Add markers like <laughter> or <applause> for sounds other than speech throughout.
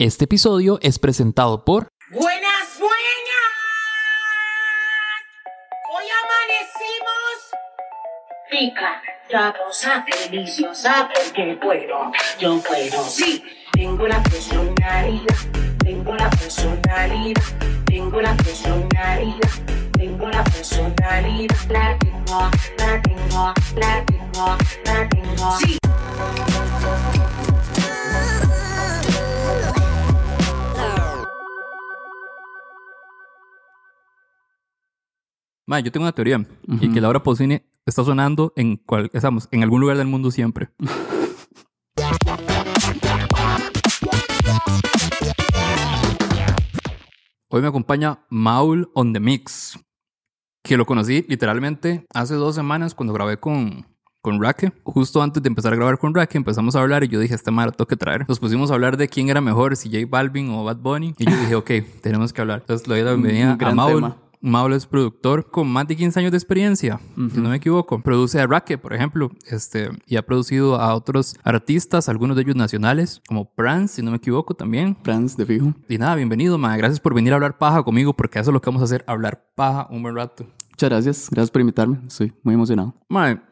Este episodio es presentado por Buenas, buenas. Hoy amanecimos rica, sabrosa, deliciosa, porque puedo, yo puedo, sí. Tengo la personalidad, tengo la personalidad, tengo la personalidad, tengo la personalidad, la tengo, la tengo, la tengo, la tengo, sí. Ma, yo tengo una teoría y que Laura Pausini está sonando en, cual, estamos, en algún lugar del mundo siempre. Hoy me acompaña Maul on the Mix, que lo conocí literalmente hace dos semanas cuando grabé con, con Raque. Justo antes de empezar a grabar con Raque empezamos a hablar y yo dije, este mar tengo que traer. Nos pusimos a hablar de quién era mejor, si J Balvin o Bad Bunny. Y yo dije, <laughs> ok, tenemos que hablar. Entonces le doy la bienvenida a Maul. tema. Maul es productor con más de 15 años de experiencia, si no me equivoco. Produce a Raque, por ejemplo, este, y ha producido a otros artistas, algunos de ellos nacionales, como Prance, si no me equivoco también. Franz, de fijo. Y nada, bienvenido, ma. Gracias por venir a hablar paja conmigo, porque eso es lo que vamos a hacer, hablar paja un buen rato. Muchas gracias. Gracias por invitarme. Estoy muy emocionado.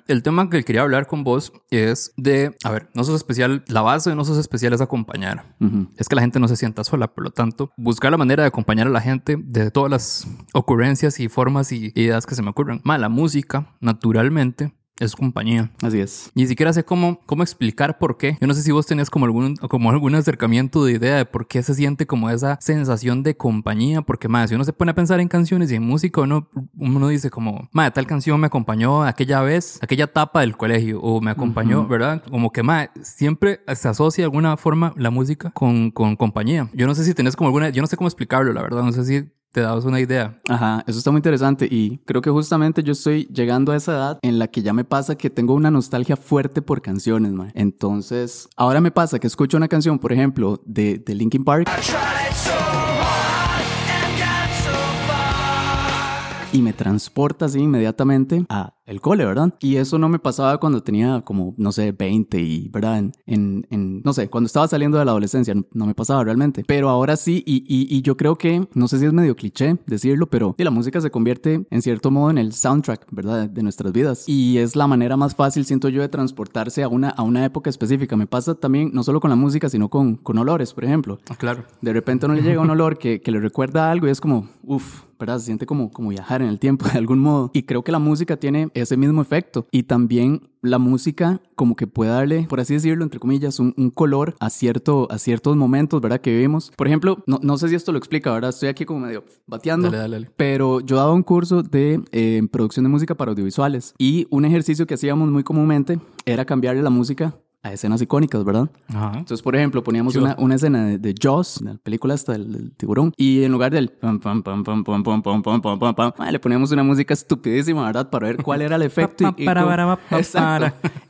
El tema que quería hablar con vos es de, a ver, no sos especial, la base de no sos especial es acompañar. Es que la gente no se sienta sola, por lo tanto, buscar la manera de acompañar a la gente de todas las ocurrencias y formas y ideas que se me ocurran. Ma, la música, naturalmente, es compañía. Así es. Ni siquiera sé cómo, cómo explicar por qué. Yo no sé si vos tenés como algún, como algún acercamiento de idea de por qué se siente como esa sensación de compañía. Porque, más, si uno se pone a pensar en canciones y en música, uno, uno dice como, madre, tal canción me acompañó aquella vez, aquella etapa del colegio, o me acompañó, ¿verdad? Como que, madre, siempre se asocia de alguna forma la música con, con compañía. Yo no sé si tenés como alguna, yo no sé cómo explicarlo, la verdad. No sé si te dabas una idea. Ajá, eso está muy interesante y creo que justamente yo estoy llegando a esa edad en la que ya me pasa que tengo una nostalgia fuerte por canciones, man. Entonces, ahora me pasa que escucho una canción, por ejemplo, de, de Linkin Park y me transporta así inmediatamente a el cole, ¿verdad? Y eso no me pasaba cuando tenía como, no sé, 20 y, ¿verdad? En, en, en- no sé, cuando estaba saliendo de la adolescencia, no, no me pasaba realmente. Pero ahora sí, y, y, y yo creo que, no sé si es medio cliché decirlo, pero la música se convierte en cierto modo en el soundtrack, ¿verdad? De nuestras vidas. Y es la manera más fácil, siento yo, de transportarse a una, a una época específica. Me pasa también, no solo con la música, sino con, con olores, por ejemplo. Ah, claro. De repente a uno le llega un olor que, que le recuerda algo y es como, uff, ¿verdad? Se siente como, como viajar en el tiempo <laughs> de algún modo. Y creo que la música tiene ese mismo efecto. Y también la música como que puede darle, por así decirlo, entre comillas, un, un color a, cierto, a ciertos momentos, ¿verdad? Que vivimos. Por ejemplo, no, no sé si esto lo explica, ¿verdad? Estoy aquí como medio bateando. Dale, dale, dale. Pero yo daba un curso de eh, producción de música para audiovisuales. Y un ejercicio que hacíamos muy comúnmente era cambiarle la música a escenas icónicas, ¿verdad? Ajá. Entonces, por ejemplo, poníamos una, una escena de, de Jaws, de la película del, del tiburón, y en lugar del pam, pam, pam, pam, pam, pam, pam, pam, pam, pam, pam, ah, le poníamos una música estupidísima, ¿verdad? Para ver cuál era el efecto y, y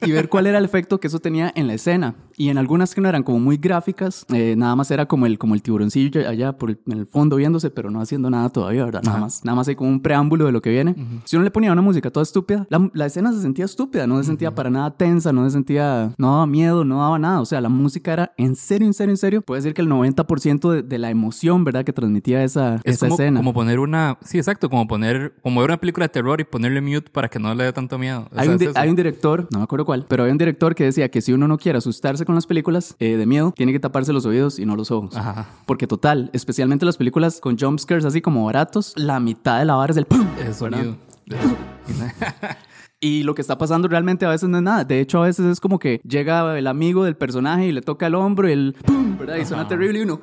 y ver cuál era el efecto que eso tenía en la escena. Y en algunas que no eran como muy gráficas, eh, nada más era como el, como el tiburoncillo allá por el, en el fondo viéndose, pero no haciendo nada todavía, ¿verdad? Nada Ajá. más, nada más hay como un preámbulo de lo que viene. Si uno le ponía una música toda estúpida, la, la escena se sentía estúpida, no se sentía para nada tensa, no se sentía, no daba miedo, no daba nada. O sea, la música era en serio, en serio, en serio. Puede decir que el 90% de, de la emoción, ¿verdad? Que transmitía esa, Es esa como, escena. como poner una. Sí, exacto. Como poner. Como ver una película de terror y ponerle mute para que no le dé tanto miedo. Hay un, hay un director, no me acuerdo cuál, pero hay un director que decía que si uno no quiere asustarse con las películas eh, de miedo, tiene que taparse los oídos y no los ojos. Ajá. Porque total, especialmente las películas con jumpscares así como baratos, la mitad de la vara es el ¡pum! El sonido. <laughs> <laughs> <laughs> Y lo que está pasando realmente a veces no es nada. De hecho, a veces es como que llega el amigo del personaje y le toca el hombro y el ¡pum! ¿verdad? Y suena terrible y uno.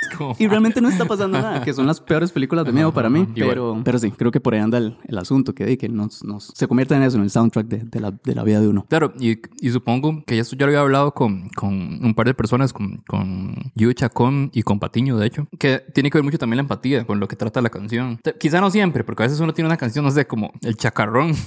<laughs> Y realmente no está pasando nada, que son las peores películas de miedo para mí. Pero, pero sí, creo que por ahí anda el, el asunto, que, que nos, nos- se convierte en eso, en el soundtrack de, de la, de la vida de uno. Claro, y, y supongo que esto ya lo había hablado con, con un par de personas, con, con Yu Chacón y con Patiño, de hecho, que tiene que ver mucho también la empatía con lo que trata la canción. Quizá no siempre, porque a veces uno tiene una canción, no sé, como El Chacarrón. <laughs>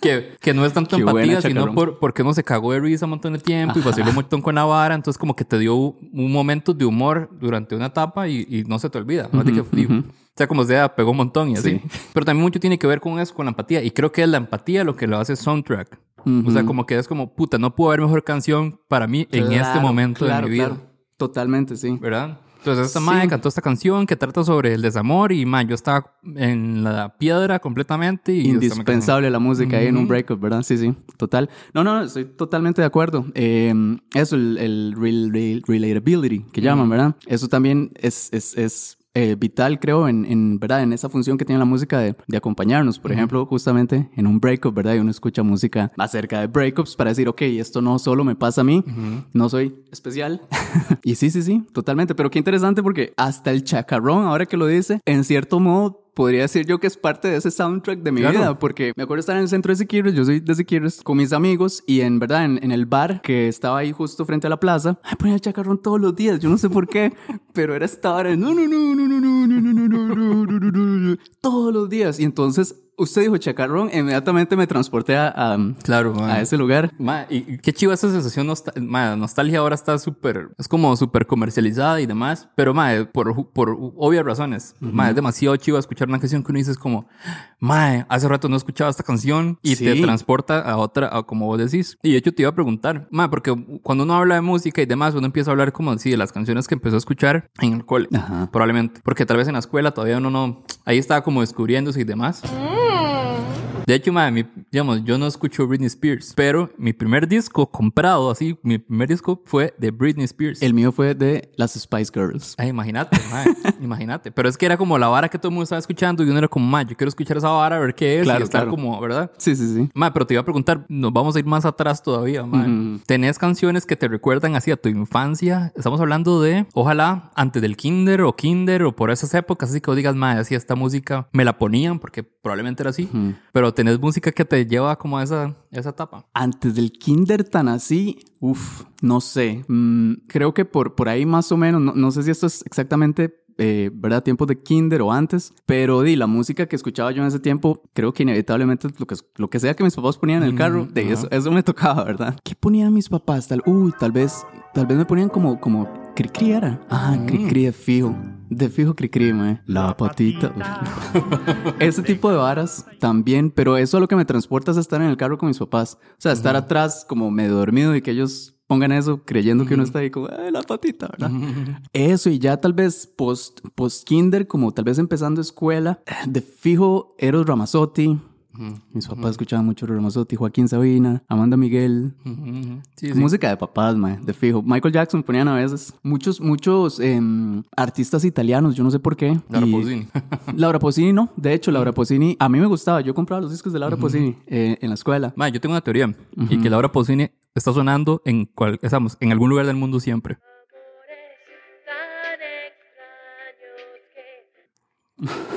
que, que no es tanto Qué empatía, sino por, porque uno se cagó de risa un montón de tiempo y vaciló un montón con la vara, entonces como que te dio un momento de humor durante una etapa y, y no se te olvida. ¿no? De que- y- ujú. sea como sea, pegó un montón y así. Sí. Pero también mucho tiene que ver con eso, con la empatía. Y creo que es la empatía lo que lo hace soundtrack. O sea, como que es como, puta, no puedo haber mejor canción para mí en este Claro, momento claro, de mi vida. claro. Totalmente, sí. ¿verdad? Entonces esta Sí. madre cantó esta canción que trata sobre el desamor y man, yo estaba en la piedra completamente y Indispensable la música ahí en un breakup, ¿verdad? Sí, sí, total. No, no, estoy totalmente de acuerdo. Eh, eso, el, el rel- rel- relatability que llaman, ¿verdad? Eso también es, es, es eh, vital, creo, en, en, ¿verdad? En esa función que tiene la música de, de acompañarnos. Por ejemplo, justamente en un breakup, ¿verdad? Y uno escucha música acerca de breakups para decir, ok, esto no solo me pasa a mí, no soy especial. <laughs> y sí, sí, sí, totalmente. Pero qué interesante porque hasta el chacarrón, ahora que lo dice, en cierto modo podría decir yo que es parte de ese soundtrack de mi Claro. vida, porque me acuerdo estar en el centro de Siquirres, yo soy de Siquirres, con mis amigos y en verdad en, en el bar que estaba ahí justo frente a la plaza, ay, ponía el chacarrón todos los días, yo no sé por qué, pero era esta hora no, no, no, no, no, no, no, no, no, no, no, no, no, todos los días. Y entonces usted dijo chacarrón, inmediatamente me transporté a, a, Claro, a ese lugar. Ma, y qué chiva esa sensación, nostal ma, nostalgia ahora está súper, es como súper comercializada y demás, pero ma, por, por obvias razones, ma, es demasiado chiva escuchar una canción que uno dice es como, ma, hace rato no escuchaba esta canción y te Sí. transporta a otra, a como vos decís. Y de hecho te iba a preguntar, ma, porque cuando uno habla de música y demás, uno empieza a hablar como así de las canciones que empezó a escuchar en el cole, Ajá. probablemente, porque tal vez en la escuela todavía uno no, ahí estaba como descubriéndose y demás. De hecho, madre, mi- digamos, yo no escucho Britney Spears, pero mi primer disco comprado, así, mi primer disco fue de Britney Spears. El mío fue de las Spice Girls. Ay, imagínate, <laughs> imagínate. Pero es que era como la vara que todo el mundo estaba escuchando y uno era como, madre, yo quiero escuchar esa vara, a ver qué es Claro, y estar claro. como, ¿verdad? Sí, sí, sí. Madre, pero te iba a preguntar, nos vamos a ir más atrás todavía, madre. Ujú. ¿Tenés canciones que te recuerdan así a tu infancia? Estamos hablando de, ojalá, antes del kinder o kinder o por esas épocas, así que vos digas, madre, así esta música me la ponían porque probablemente era así. Ujú. Pero tenés música que te lleva como a esa, esa etapa. Antes del kinder tan así, uff, no sé. Mm, creo que por, por ahí más o menos, no, no sé si esto es exactamente, eh, ¿verdad? Tiempos de kinder o antes, pero di, la música que escuchaba yo en ese tiempo, creo que inevitablemente lo que, lo que sea que mis papás ponían en el carro, de ajá. eso, eso me tocaba, ¿verdad? ¿Qué ponían mis papás? Tal, uy, tal vez, tal vez me ponían como, como cri-cri era. Ah, cri-cri de fijo. De fijo cri-cri, mae. La patita. <laughs> Ese tipo de varas también, pero eso lo que me transporta es estar en el carro con mis papás. O sea, estar atrás como medio dormido y que ellos pongan eso creyendo que uno está ahí como, ay, la patita, ¿verdad? Eso y ya tal vez post, post kinder, como tal vez empezando escuela, de fijo Eros Ramazzotti. Mis papás escuchaban mucho Eros Ramazzotti, Joaquín Sabina, Amanda Miguel. Sí, sí. Música de papás, mae, de fijo. Michael Jackson ponían a veces. Muchos, muchos em, artistas italianos, yo no sé por qué. Laura Y- Pausini. <laughs> Laura Pausini, no. De hecho, Laura Pausini, a mí me gustaba. Yo compraba los discos de Laura Pausini eh, en la escuela. Ma, yo tengo una teoría y que Laura Pausini está sonando en, cual, estamos, en algún lugar del mundo siempre. <laughs>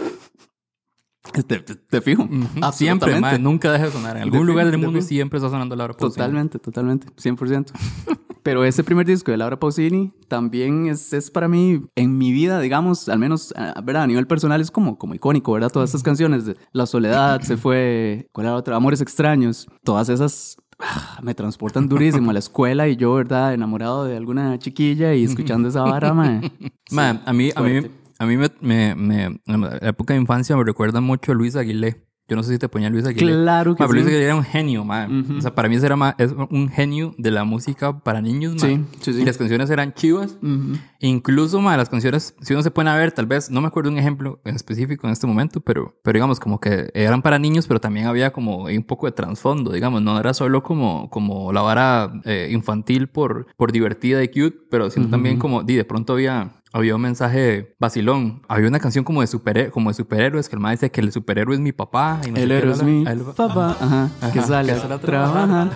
Te, te- te fijo. Siempre, Absolutamente. ma, nunca deja de sonar. En algún lugar del de mundo fijo. siempre está sonando Laura Pausini. Totalmente, totalmente. 100%. <laughs> Pero ese primer disco de Laura Pausini también es, es para mí, en mi vida, digamos, al menos a, ¿verdad? a nivel personal, es como, como icónico, ¿verdad? Todas estas canciones de La Soledad, se fue, ¿cuál era otra? Amores Extraños. Todas esas ah, me transportan durísimo a la escuela y yo, ¿verdad? Enamorado de alguna chiquilla y escuchando esa vara, mae. <laughs> Ma, a mí, a mí. A mí me, me, me- la época de infancia me recuerda mucho a Luis Aguilé. Yo no sé si te ponía Luis Aguilé. Claro que Ma, pero Luis sí. Aguilé era un genio, ma. Ujú. O sea, para mí ese era ma- es un genio de la música para niños, ma. Sí, sí, sí. Y las canciones eran chivas. Ujú. Incluso, ma, las canciones, si uno se pone a ver, tal vez, no me acuerdo un ejemplo en específico en este momento, pero, pero digamos, como que eran para niños, pero también había como un poco de trasfondo, digamos, no era solo como, como la vara eh, infantil por, por divertida y cute, pero sino también como, di, de pronto había, había un mensaje vacilón. Había una canción como de, super, como de superhéroes, que el maestro dice que el superhéroe es mi papá. Y no sé El héroe es la- mi el- papá, ajá, que sale que a trabajar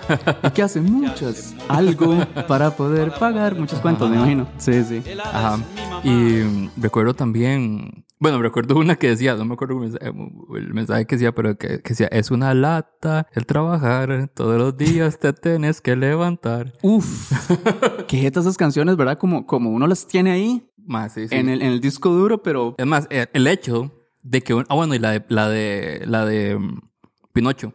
y que <laughs> hace muchas, algo para poder pagar muchos cuentos, me imagino. Sí, sí. Ajá. Y recuerdo también, bueno, recuerdo una que decía, no me acuerdo el mensaje, que decía, pero que, que decía, es una lata el trabajar, todos los días te tienes que levantar. Uf, <laughs> qué jeta esas canciones, ¿verdad? Como, como uno las tiene ahí Más, sí, sí. en, el, en el disco duro, pero Es más, eh, el hecho de que, un- ah, bueno, y la de, la de, la de mm, Pinocho,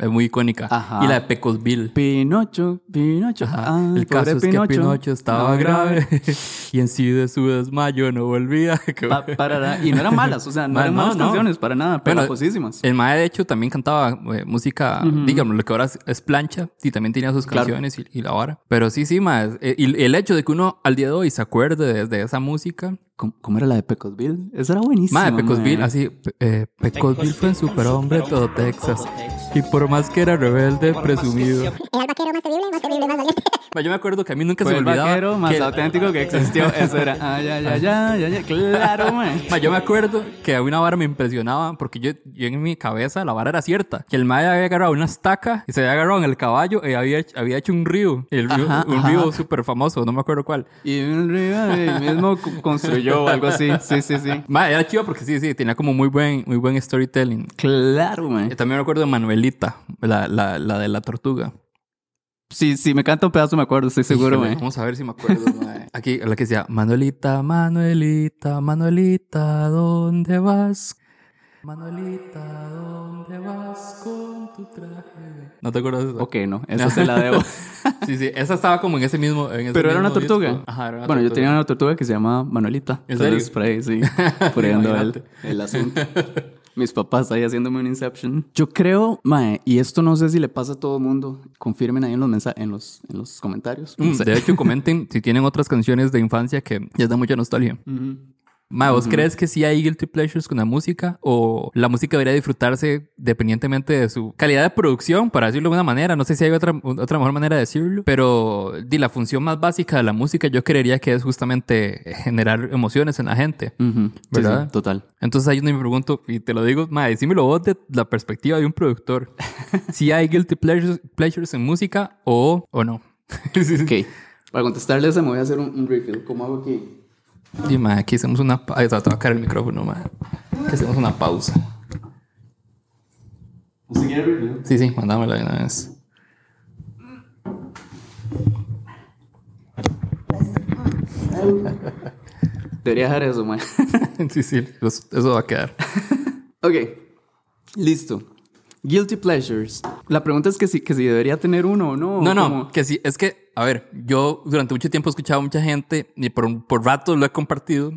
es muy icónica. Ajá. Y la de Pecosville. Pinocho, Pinocho, ah, el caso es que Pinocho estaba no, grave. <laughs> Y en sí de su desmayo no volvía. Que- <laughs> Pa- parará. Y no eran malas, o sea, no eran no, malas no. canciones para nada, pero Bueno. El Mae, de hecho, también cantaba eh, música, digamos, lo que ahora es, plancha, y también tenía sus Claro. canciones y, y la vara. Pero sí, sí, Mae. eh, Y el hecho de que uno al día de hoy se acuerde de, de esa música. ¿Cómo, cómo era la de Pecosville? Esa era buenísima. Mae, Pecosville, mae. así. eh, Pecosville fue un superhombre todo Texas. Y por más que era rebelde, presumido. Era el vaquero más terrible, más terrible, más valiente. Mae, Yo me acuerdo que a mí nunca Fue se el me olvidaba. vaquero más que- auténtico que <laughs> existió. Eso era. Ya, ya, ya, ya, ya. Claro, <laughs> man. Ma, yo me acuerdo que a una vara me impresionaba porque yo, yo en mi cabeza la vara era cierta. Que el mae había agarrado una estaca y se había agarrado en el caballo y había, había hecho un río. El río Ajá, un ajá. río súper famoso, no me acuerdo cuál. Y arriba él mismo co- construyó <laughs> algo así. Sí, sí, sí. Ma, era chido porque sí, sí, tenía como muy buen, muy buen storytelling. Claro, man. también me acuerdo de Manuelita, la, la, la de la tortuga. Sí, sí, me canta un pedazo, me acuerdo, estoy seguro, Híjole. Vamos a ver si me acuerdo. <laughs> mae. Aquí, la que decía, Manuelita, Manuelita, Manuelita, ¿dónde vas? Manuelita, ¿dónde vas con tu traje? ¿No te acuerdas de eso? Ok, no, esa se la debo. <laughs> Sí, sí, esa estaba como en ese mismo. en ese Pero era una tortuga. disco. Ajá, era una bueno, yo tenía una tortuga que se llama Manuelita. ¿En Entonces, serio? por ahí, sí. <laughs> Por ahí el asunto. Mis papás ahí haciéndome un Inception. Yo creo, mae, y esto no sé si le pasa a todo el mundo. Confirmen ahí en los, en los, en los comentarios. Mm, No sé. De hecho, comenten si tienen otras canciones de infancia que les da mucha nostalgia. Ma, ¿vos crees que sí hay guilty pleasures con la música? ¿O la música debería disfrutarse dependientemente de su calidad de producción, para decirlo de una manera? No sé si hay otra, otra mejor manera de decirlo. Pero di, la función más básica de la música yo creería que es justamente generar emociones en la gente. ¿Verdad? sí, total. Entonces ahí me pregunto, y te lo digo, ma, decímelo vos de la perspectiva de un productor. <laughs> si hay guilty pleasures, pleasures en música o, o no. Ok. Para contestarle me voy a hacer un, un refill. ¿Cómo hago aquí? Y ma, aquí hacemos una pausa. Te va a caer el micrófono, ma. Aquí hacemos una pausa. ¿Usted quiere refill? Sí, sí, mandámela de una vez. Debería dejar eso, mae. <laughs> sí, sí, eso, va a quedar. <laughs> ok. Listo. Guilty pleasures. La pregunta es que si, que si debería tener uno o no. No, no, como- que sí, es que, a ver, yo durante mucho tiempo he escuchado a mucha gente y por, por ratos lo he compartido.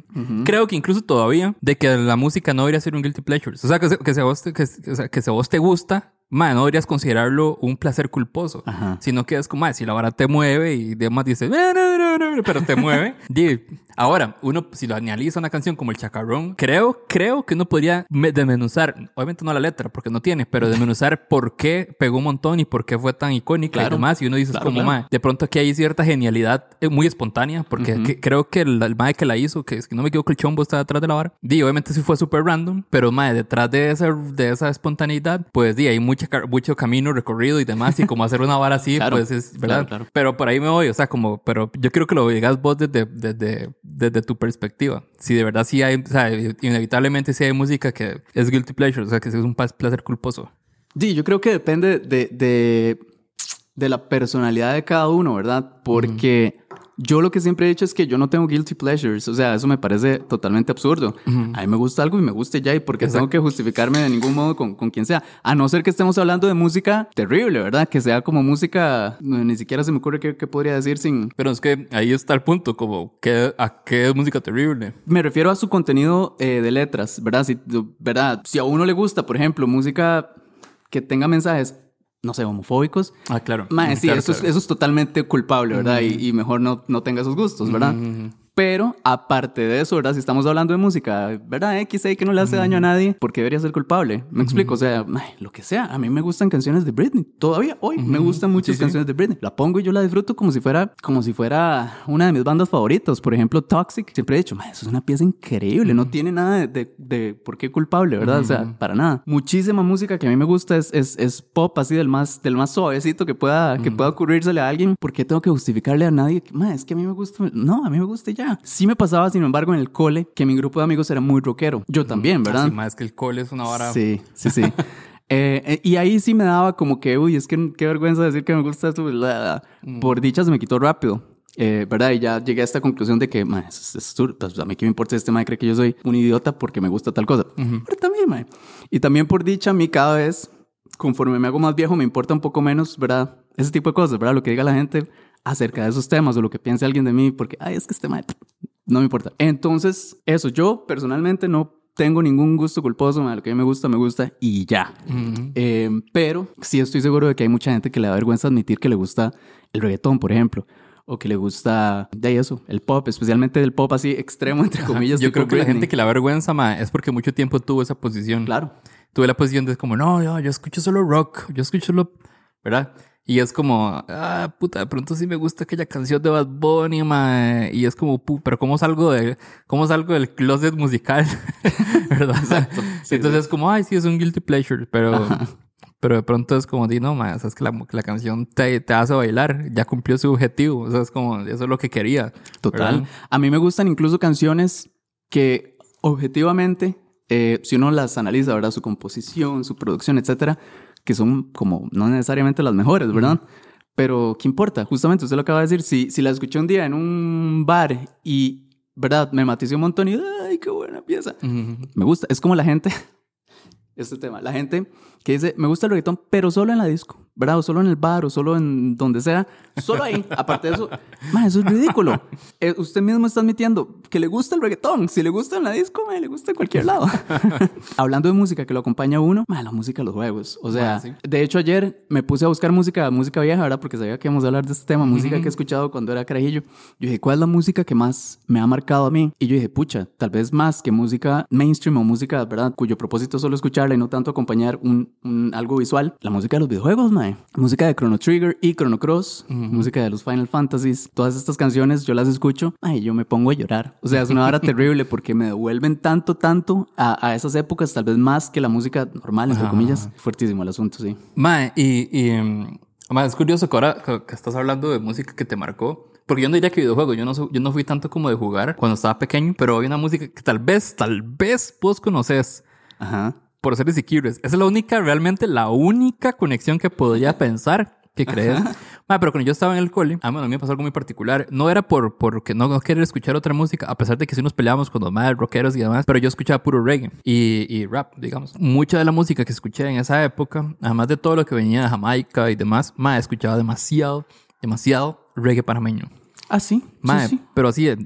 Creo que incluso todavía, de que la música no debería ser un guilty pleasure. O sea, que, se- que, a vos te, que, o sea, que a vos te gusta, man, no deberías considerarlo un placer culposo. Ajá. Sino que es como, "Ah, si la vara te mueve y demás dices, pero te mueve. <laughs> Ahora, uno, si lo analiza una canción como El Chacarrón, creo, creo que uno podría me- desmenuzar, obviamente no la letra, porque no tiene, pero desmenuzar por qué pegó un montón y por qué fue tan icónica Claro. y demás. Y uno dice, Claro, como, claro. "Mae, de pronto aquí hay cierta genialidad eh, muy espontánea, porque que- creo que el, el mae que la hizo, que es que no me equivoco, el chombo está detrás de la vara. Di, obviamente sí fue súper random, pero mae, detrás de esa, de esa espontaneidad, pues di, hay mucha, mucho camino recorrido y demás, y como hacer una vara así, <laughs> Claro. pues es, ¿verdad? Claro, claro. Pero por ahí me voy, o sea, como, pero yo quiero que lo digas vos desde, desde, desde tu perspectiva. Si de verdad sí hay, o sea, inevitablemente sí hay música que es guilty pleasure, o sea, que es un placer culposo. Sí, yo creo que depende de, de, de la personalidad de cada uno, ¿verdad? Porque yo lo que siempre he dicho es que yo no tengo guilty pleasures. O sea, eso me parece totalmente absurdo. A mí me gusta algo y me guste ya, y porque tengo que justificarme de ningún modo con, con quien sea. A no ser que estemos hablando de música terrible, ¿verdad? Que sea como música, no, ni siquiera se me ocurre qué, qué podría decir sin... Pero es que ahí está el punto, como, ¿qué, ¿a qué es música terrible? Me refiero a su contenido eh, de letras, ¿verdad? Si, ¿verdad? si a uno le gusta, por ejemplo, música que tenga mensajes, no sé, homofóbicos, Ah, claro. Sí, Claro, eso, claro. Es, eso es totalmente culpable, ¿verdad? y, y mejor no, no tenga esos gustos, ¿verdad? Pero aparte de eso, ¿verdad? Si estamos hablando de música, ¿verdad? X, que no le hace daño a nadie, ¿por qué debería ser culpable? Me explico, o sea, mae, lo que sea. A mí me gustan canciones de Britney. Todavía hoy me gustan muchas Sí, sí. canciones de Britney. La pongo y yo la disfruto como si fuera, como si fuera una de mis bandas favoritas. Por ejemplo, Toxic. Siempre he dicho, eso es una pieza increíble. No tiene nada de, de, de por qué culpable, ¿verdad? O sea, para nada. Muchísima música que a mí me gusta es, es, es pop así del más, del más suavecito que pueda, que pueda ocurrírsele a alguien. ¿Por qué tengo que justificarle a nadie? que, "Ma, es que a mí me gusta. No, a mí me gusta y ya. Sí me pasaba, sin embargo, en el cole que mi grupo de amigos era muy rockero. Yo también, ¿verdad? Así, más que el cole es una vara. Sí, sí, sí. <laughs> Eh, eh, y ahí sí me daba como que, uy, es que qué vergüenza decir que me gusta esto. bla. Por dicha se me quitó rápido. Eh, ¿Verdad? Y ya llegué a esta conclusión de que, ma, es, es. Pues, a mí qué me importa este ma cree que yo soy un idiota porque me gusta tal cosa. Pero también, ma. Y también por dicha, a mí cada vez, conforme me hago más viejo, me importa un poco menos, ¿verdad? Ese tipo de cosas, ¿verdad? Lo que diga la gente acerca de esos temas o lo que piense alguien de mí, porque, ay, es que este ma no me importa. Entonces, eso, yo personalmente no tengo ningún gusto culposo, mae, lo que a mí me gusta, me gusta y ya. Ujú. Eh, pero sí estoy seguro de que hay mucha gente que le da vergüenza admitir que le gusta el reggaetón, por ejemplo, o que le gusta de eso, el pop, especialmente el pop así extremo, entre comillas. Yo creo que la gente que la vergüenza, es porque mucho tiempo tuvo esa posición. Claro. Tuve la posición de como, no, yo, yo escucho solo rock, yo escucho solo, ¿verdad? Y es como, ah, puta, de pronto sí me gusta aquella canción de Bad Bunny, ma. Y es como, pu, pero ¿cómo salgo, de, cómo salgo del closet musical? <laughs> ¿Verdad? Exacto. Sí, Entonces sí. es como, ay, sí, es un guilty pleasure, pero, pero de pronto es como, di, no, ma, o sea, es que la, la canción te, te hace bailar, ya cumplió su objetivo, o sea, es como, eso es lo que quería. Total. ¿verdad? A mí me gustan incluso canciones que objetivamente, eh, si uno las analiza, ¿verdad? Su composición, su producción, etcétera, que son como no necesariamente las mejores, ¿verdad? Pero, ¿qué importa? Justamente usted lo acaba de decir. Si, si la escuché un día en un bar y, ¿verdad? Me matizó un montón y, ¡ay, qué buena pieza! Me gusta. Es como la gente, <laughs> este tema, la gente que dice, me gusta el reggaetón, pero solo en la disco, ¿verdad? O solo en el bar, o solo en donde sea. Solo ahí. Aparte de eso, ma, eso es ridículo. Eh, usted mismo está admitiendo que le gusta el reggaetón. Si le gusta en la disco, ma, le gusta en cualquier lado. <laughs> Hablando de música que lo acompaña a uno, ma, la música de los juegos. O sea, Ma, sí. de hecho ayer me puse a buscar música, música vieja, ¿verdad? Porque sabía que íbamos a hablar de este tema, música que he escuchado cuando era carajillo. Yo dije, ¿cuál es la música que más me ha marcado a mí? Y yo dije, pucha, tal vez más que música mainstream o música, ¿verdad? Cuyo propósito es solo escucharla y no tanto acompañar un, un- algo visual. La música de los videojuegos, mae. Música de Chrono Trigger y Chrono Cross. Música de los Final Fantasies. Todas estas canciones yo las escucho, ay, yo me pongo a llorar. O sea, es una hora <laughs> terrible porque me devuelven tanto, tanto a, a esas épocas, tal vez más que la música normal, entre Ajá. comillas. Fuertísimo el asunto, sí. Mae, y, y mm, mae, es curioso que ahora que estás hablando de música que te marcó. Porque yo no diría que videojuego, yo no, yo no fui tanto como de jugar cuando estaba pequeño, pero hay una música que tal vez, tal vez vos conoces Ajá. Por seres y Esa es la única, realmente la única conexión que podría pensar que crees. Mae, pero cuando yo estaba en el cole, ah, a mí me pasó algo muy particular. No era por porque no, no querer escuchar otra música, a pesar de que sí nos peleábamos con los más rockeros y demás, pero yo escuchaba puro reggae y, y rap, digamos. Mucha de la música que escuché en esa época, además de todo lo que venía de Jamaica y demás, mae, escuchaba demasiado, demasiado reggae panameño. Ah, sí. Mae, sí, sí. pero así, el,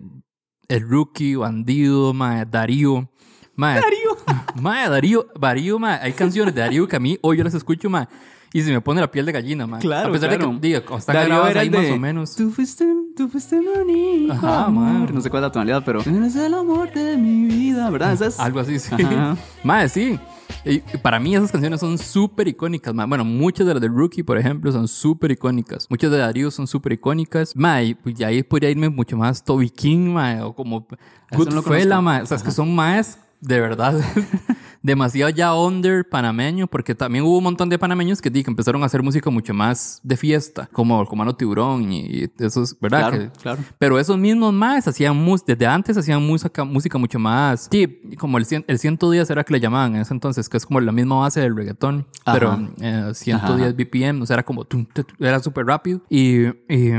el Rookie, Bandido, mae, Darío. Mae, Darío. <laughs> Mae, Darío, Darío, mae, hay canciones de Darío que a mí hoy yo las escucho, mae, y se me pone la piel de gallina, mae. Claro, A pesar claro. de que, diga, como están Darío grabadas era ahí el de, más o menos. Tú fuiste, tú fuiste mi único Ajá, amor. man. No sé cuál es la tonalidad, pero... Eres el amor de mi vida, ¿verdad? Esa es... Algo así, sí. Ajá. Mae, sí. Y para mí esas canciones son súper icónicas, mae. Bueno, muchas de las de Rookie, por ejemplo, son súper icónicas. Muchas de Darío son súper icónicas. Mae, y ahí podría irme mucho más Toby King, mae, o como Eso no lo Goodfella, conozco. mae. O sea, es que son más, de verdad, <laughs> demasiado ya under panameño, porque también hubo un montón de panameños que, que empezaron a hacer música mucho más de fiesta, como Comano Tiburón y, esos, ¿verdad? Claro, Que- claro. pero esos mismos más hacían música, desde antes hacían música, música mucho más, sí, como el, cien- el 110 era que le llamaban en ese entonces, que es como la misma base del reggaetón, Ajá. pero eh, 110 Ajá. BPM, o sea, era como, tum, era súper rápido. Y, y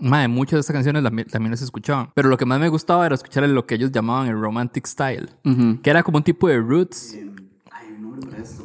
mae, muchas de esas canciones la- también las escuchaban. Pero lo que más me gustaba era escuchar lo que ellos llamaban el romantic style, que era como un tipo de roots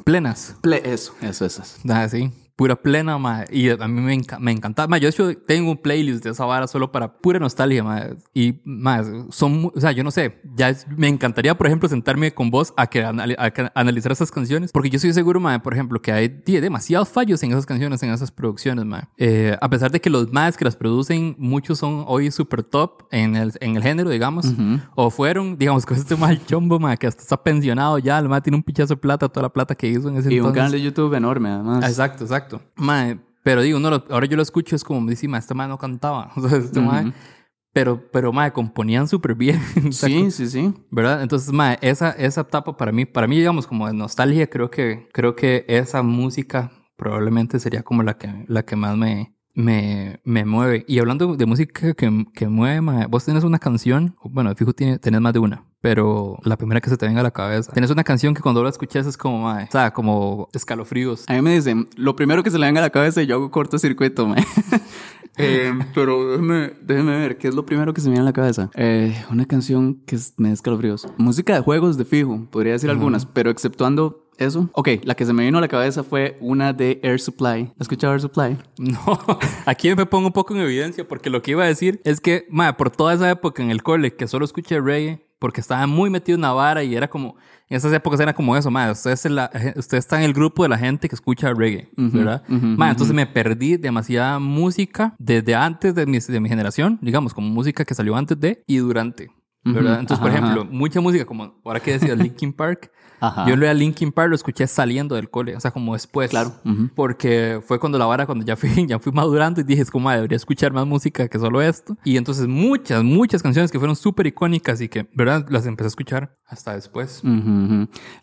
plenas. Ple- eso, eso, eso. Ah, sí. Pura plena, ma. Y a mí me, me encantaba. Ma, yo de hecho tengo un playlist de esa vara solo para pura nostalgia, ma. Y más, son, o sea, yo no sé, ya es- me encantaría, por ejemplo, sentarme con vos a que, anali- a que analizar esas canciones, porque yo estoy seguro, ma, por ejemplo, que hay demasiados fallos en esas canciones, en esas producciones, ma. Eh, a pesar de que los más que las producen, muchos son hoy super top en el, en el género, digamos, o fueron, digamos, <laughs> con este mal chombo, ma, que hasta está pensionado ya, el ma tiene un pichazo de plata, toda la plata que hizo en ese Y un entonces. canal de YouTube enorme, además. Exacto, exacto. Mae, pero digo, no, lo- ahora yo lo escucho, es como dice, mae, este mae no cantaba. <laughs> O sea, este mae, pero, pero mae, componían súper bien. <laughs> Sí, sí, sí. ¿Verdad? Entonces, mae, esa, esa etapa para mí, para mí, digamos, como de nostalgia, creo que, creo que esa música probablemente sería como la que, la que más me, me, me mueve. Y hablando de música que, que mueve, mae, vos tenés una canción, bueno, fijo, tiene, tenés más de una, pero la primera que se te venga a la cabeza. Tenés una canción que cuando la escuchas es como, mae, o sea, como escalofríos. A mí me dicen, lo primero que se le venga a la cabeza y yo hago cortocircuito, mae. <laughs> Eh, pero déjeme, déjeme ver, ¿qué es lo primero que se me viene a la cabeza? Eh, una canción que me da escalofríos. Música de juegos de fijo, podría decir algunas, pero exceptuando eso. Ok, la que se me vino a la cabeza fue una de Air Supply. ¿Has escuchado Air Supply? <laughs> No, aquí me pongo un poco en evidencia porque lo que iba a decir es que, madre, por toda esa época en el cole que solo escuché reggae, porque estaba muy metido en la vara y era como, en esas épocas era como eso, madre, usted, es la- usted está en el grupo de la gente que escucha reggae, ¿verdad? Madre, entonces me perdí demasiada música desde antes de mi, de mi generación, digamos, como música que salió antes de y durante. Entonces, por ejemplo, ajá. mucha música, como ahora que decía Linkin <laughs> Park, Ajá. yo lo de Linkin Park lo escuché saliendo del cole, o sea, como después. Claro. Porque fue cuando la vara, cuando ya fui, <laughs> ya fui madurando y dije, es como, "Ah, debería escuchar más música que solo esto. Y entonces muchas, muchas canciones que fueron súper icónicas y que, ¿verdad? Las empecé a escuchar hasta después.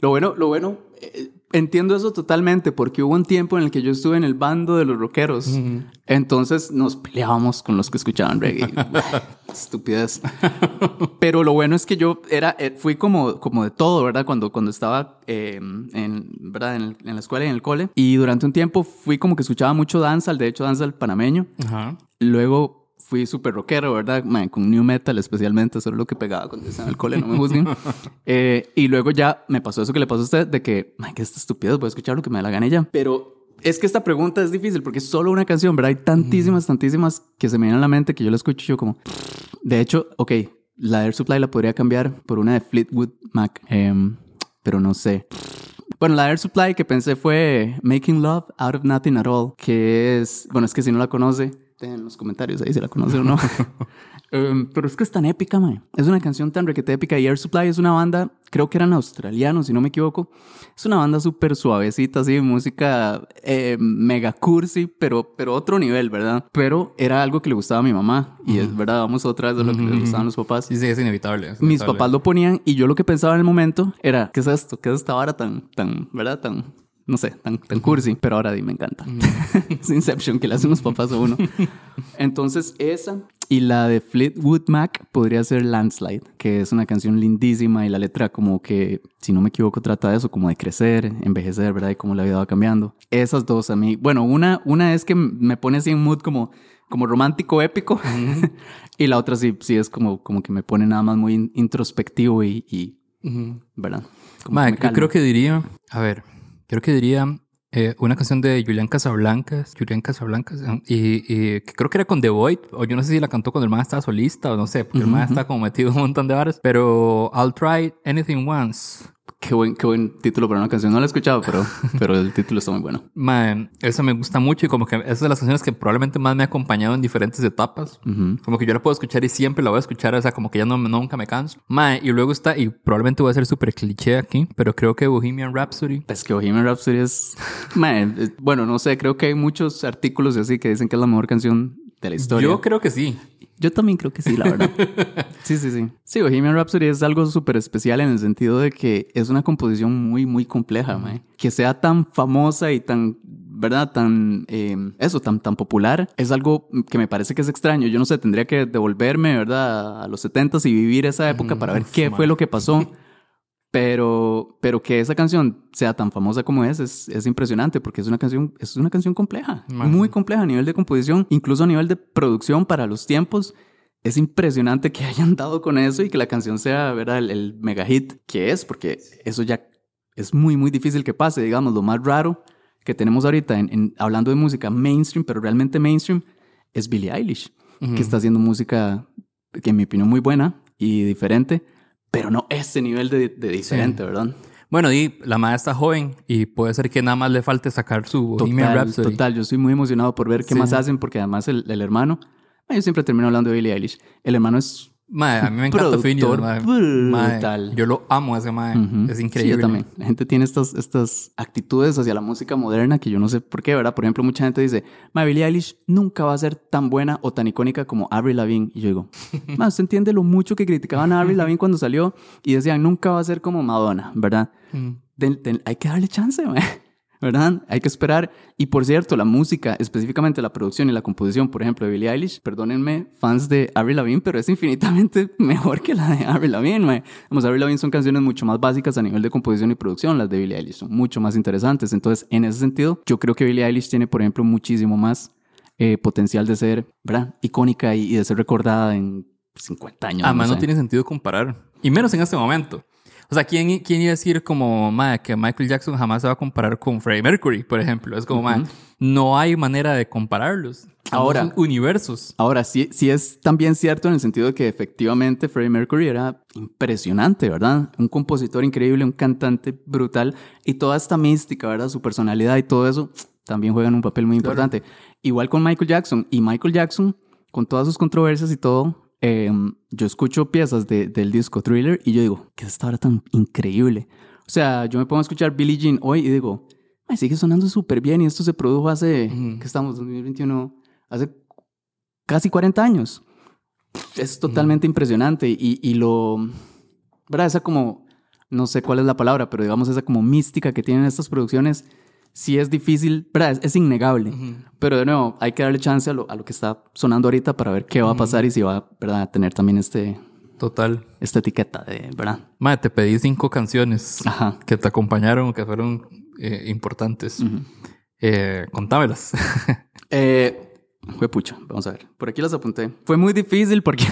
Lo bueno, lo bueno, eh, entiendo eso totalmente, porque hubo un tiempo en el que yo estuve en el bando de los rockeros. Entonces nos peleábamos con los que escuchaban reggae. <laughs> Estupidez. Pero lo bueno es que yo era, eh, fui como, como de todo, ¿verdad? Cuando, cuando estaba eh, en, ¿verdad? En, el- en la escuela y en el cole. Y durante un tiempo fui como que escuchaba mucho danza, de hecho danza panameño. Ajá. Luego fui súper rockero, ¿verdad? Man, con new metal especialmente, eso era lo que pegaba cuando estaba en el cole, no me juzguen. <laughs> Eh, y luego ya me pasó eso que le pasó a usted, de que, man, que esta estupidez, voy a escuchar lo que me da la gana ya. Pero es que esta pregunta es difícil porque es solo una canción, ¿verdad? Hay tantísimas, tantísimas que se me vienen a la mente que yo la escucho y yo como... De hecho, ok, la Air Supply la podría cambiar por una de Fleetwood Mac, em, pero no sé. Bueno, la Air Supply que pensé fue Making Love Out of Nothing at All, que es, bueno, es que si no la conoce, en los comentarios ahí si la conoce o no. Um, <laughs> pero es que es tan épica, man. Es una canción tan requete épica. Y Air Supply es una banda, creo que eran australianos, si no me equivoco. Es una banda súper suavecita, así, música eh, mega cursi, pero, pero otro nivel, ¿verdad? Pero era algo que le gustaba a mi mamá. Y es verdad, vamos otra vez a lo que le gustaban los papás. Sí, sí, es inevitable. es Mis inevitable. papás lo ponían y yo lo que pensaba en el momento era, ¿qué es esto? ¿Qué es esta vara tan, tan, verdad? Tan, no sé, tan, tan cursi. Pero ahora me encanta. <laughs> es Inception que le hacen los papás a uno. <laughs> Entonces esa y la de Fleetwood Mac podría ser Landslide, que es una canción lindísima y la letra como que, si no me equivoco, trata de eso, como de crecer, envejecer, ¿verdad? Y cómo la vida va cambiando. Esas dos a mí, bueno, una, una es que me pone así en mood como, como romántico épico <laughs> y la otra sí, sí es como, como que me pone nada más muy in- introspectivo y, y. ¿verdad? Como yo creo que diría, a ver, creo que diría eh, una canción de Julián Casablancas, Julián Casablancas, eh, y, y que creo que era con The Void, o yo no sé si la cantó cuando el man estaba solista, o no sé, porque el man está como metido en un montón de bares, pero I'll Try Anything Once. Qué buen, qué buen título para una canción. No la he escuchado, pero, <laughs> pero el título está muy bueno. Ma, esa me gusta mucho y como que es de las canciones que probablemente más me ha acompañado en diferentes etapas. Ujú. Como que yo la puedo escuchar y siempre la voy a escuchar, o sea, como que ya no, nunca me canso. Ma, y luego está, y probablemente voy a ser súper cliché aquí, pero creo que Bohemian Rhapsody. Es que Bohemian Rhapsody es... Man, es- bueno, no sé, creo que hay muchos artículos y así que dicen que es la mejor canción de la historia. Yo creo que sí. Yo también creo que sí, la verdad. <laughs> sí, sí, sí. Sí, Bohemian Rhapsody es algo súper especial en el sentido de que es una composición muy, muy compleja, mae. Que sea tan famosa y tan, ¿verdad? Tan, eh, eso, tan, tan popular, es algo que me parece que es extraño. Yo no sé, tendría que devolverme, ¿verdad? A los 70s y vivir esa época para ver qué fue lo que pasó. <laughs> Pero, pero que esa canción sea tan famosa como es, es, es impresionante porque es una canción, es una canción compleja, muy compleja a nivel de composición, incluso a nivel de producción para los tiempos. Es impresionante que <laughs> hayan dado con eso y que la canción sea, ¿verdad? El, el mega hit que es, porque eso ya es muy, muy difícil que pase. Digamos, lo más raro que tenemos ahorita en, en- hablando de música mainstream, pero realmente mainstream, es Billie Eilish, que está haciendo música que en mi opinión muy buena y diferente, pero no ese nivel de, de diferente, ¿verdad? Bueno, y la madre está joven y puede ser que nada más le falte sacar su Total, Rhapsody. total. Yo estoy muy emocionado por ver qué Sí. más hacen, porque además el, el hermano, yo siempre termino hablando de Billie Eilish. El hermano es Mae, a mí me encanta mae. Mae, brutal. yo lo amo a ese mae. Ujú. Es Sí, increíble. yo también. La gente tiene estas, estas actitudes hacia la música moderna que yo no sé por qué, ¿verdad? Por ejemplo, mucha gente dice, "Ma, Billie Eilish nunca va a ser tan buena o tan icónica como Avril Lavigne. Y yo digo, <laughs> "Ma, usted entiende lo mucho que criticaban a Avril Lavigne cuando salió y decían, nunca va a ser como Madonna, ¿verdad? Mm. Hay que darle chance, ma, ¿verdad? Hay que esperar. Y por cierto, la música, específicamente la producción y la composición, por ejemplo, de Billie Eilish, perdónenme, fans de Avril Lavigne, pero es infinitamente <laughs> mejor que la de Avril Lavigne, ma. Vamos, Avril Lavigne son canciones mucho más básicas a nivel de composición y producción, las de Billie Eilish son mucho más interesantes. Entonces, en ese sentido, yo creo que Billie Eilish tiene, por ejemplo, muchísimo más eh, potencial de ser, ¿verdad? Icónica y, y de ser recordada en 50 años. Además, no, sé. tiene sentido comparar. Y menos en este momento. O sea, ¿quién, quién iba a decir como, madre, que Michael Jackson jamás se va a comparar con Freddie Mercury, por ejemplo? Es como, madre, no hay manera de compararlos. Ahora- son universos. Ahora, sí, sí es también cierto en el sentido de que efectivamente Freddie Mercury era impresionante, ¿verdad? Un compositor increíble, un cantante brutal y toda esta mística, ¿verdad? Su personalidad y todo eso también juegan un papel muy importante. Igual con Michael Jackson. Y Michael Jackson, con todas sus controversias y todo, eh, yo escucho piezas de- del disco Thriller y yo digo, ¿qué es esta hora tan increíble? O sea, yo me pongo a escuchar Billie Jean hoy y digo, Ay, sigue sonando súper bien y esto se produjo hace, Ujú. ¿qué estamos? 2021, hace casi 40 años. Es totalmente impresionante y, y lo, ¿verdad? Esa como, no sé cuál es la palabra, pero digamos esa como mística que tienen estas producciones, sí es difícil, ¿verdad? Es, es innegable. Pero de nuevo, hay que darle chance a lo, a lo que está sonando ahorita para ver qué va a pasar y si va, ¿verdad? A tener también este, Total. esta etiqueta de, ¿verdad? Madre, te pedí cinco canciones Ajá. que te acompañaron o que fueron eh, importantes. Eh, contámelas. <laughs> Eh, fue pucha, vamos a ver. Por aquí las apunté. Fue muy difícil porque...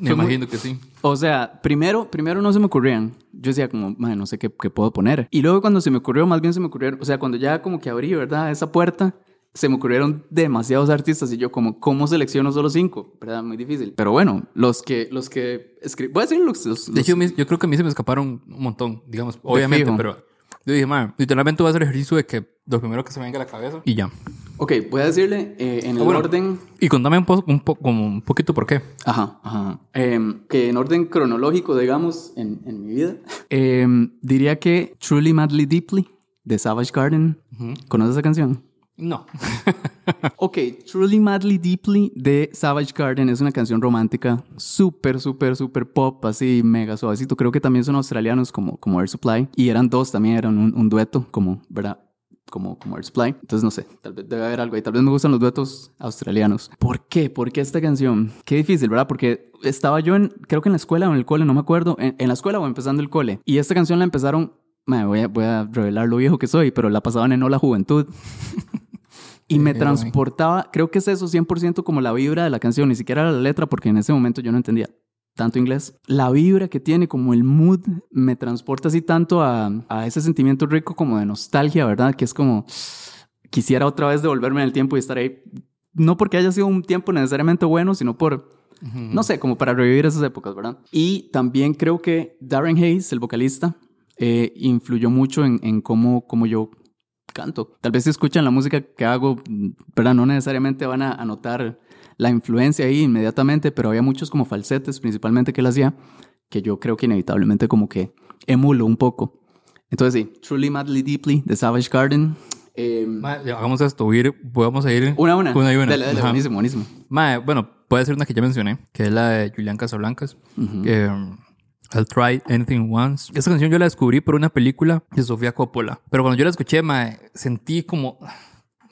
Me fue muy- imagino que sí. O sea, primero, primero no se me ocurrían. Yo decía como, "Mae, no sé qué, qué puedo poner. Y luego cuando se me ocurrió, más bien se me ocurrieron, o sea, cuando ya como que abrí, ¿verdad? Esa puerta, se me ocurrieron demasiados artistas y yo como, ¿cómo selecciono solo cinco? ¿Verdad? Muy difícil. Pero bueno, los que, los que escribí, voy a decir los... los- De los- hecho, mis- yo creo que a mí se me escaparon un montón, digamos, obviamente, pero yo dije, madre, literalmente voy a hacer el ejercicio de que lo primero que se me venga a la cabeza y ya. Ok, voy a decirle eh, en el Ah, bueno. orden... Y contame un, po- un, po- como un poquito por qué. Ajá, ajá. Em, que en orden cronológico, digamos, en, en mi vida, <laughs> em, diría que Truly Madly Deeply de Savage Garden. ¿Conoces esa canción? No. <laughs> Ok, Truly Madly Deeply de Savage Garden es una canción romántica súper, súper, súper pop, así mega suavecito. Creo que también son australianos como, como Air Supply. Y eran dos también, eran un, dueto, como, ¿verdad? Como, como Air Supply. Entonces, no sé, tal vez debe haber algo ahí. Tal vez me gustan los duetos australianos. ¿Por qué? ¿Por qué esta canción? Qué difícil, ¿verdad? Porque estaba yo en, creo que en la escuela o en el cole, no me acuerdo. En, en la escuela o empezando el cole. Y esta canción la empezaron... Me voy a, voy revelar lo viejo que soy, pero la pasaban en Hola Juventud. <laughs> Y me transportaba, creo que es eso 100% como la vibra de la canción, ni siquiera la letra, porque en ese momento yo no entendía tanto inglés. La vibra que tiene, como el mood, me transporta así tanto a, a ese sentimiento rico como de nostalgia, ¿verdad? Que es como, quisiera otra vez devolverme en el tiempo y estar ahí. No porque haya sido un tiempo necesariamente bueno, sino por, no sé, como para revivir esas épocas, ¿verdad? Y también creo que Darren Hayes, el vocalista, eh, influyó mucho en, en cómo, cómo yo canto. Tal vez si escuchan la música que hago, pero no necesariamente van a, notar la influencia ahí inmediatamente, pero había muchos como falsetes principalmente que él hacía, que yo creo que inevitablemente como que emulo un poco. Entonces sí, Truly Madly Deeply de Savage Garden. Eh, Madre, ya hagamos esto, ir, vamos a ir una a una. Una y una. Dale, dale, buenísimo, buenísimo. Madre, bueno, puede ser una que ya mencioné, que es la de Julián Casablancas. Eh, I'll try anything once. Esa canción yo la descubrí por una película de Sofía Coppola. Pero cuando yo la escuché, mae, sentí como.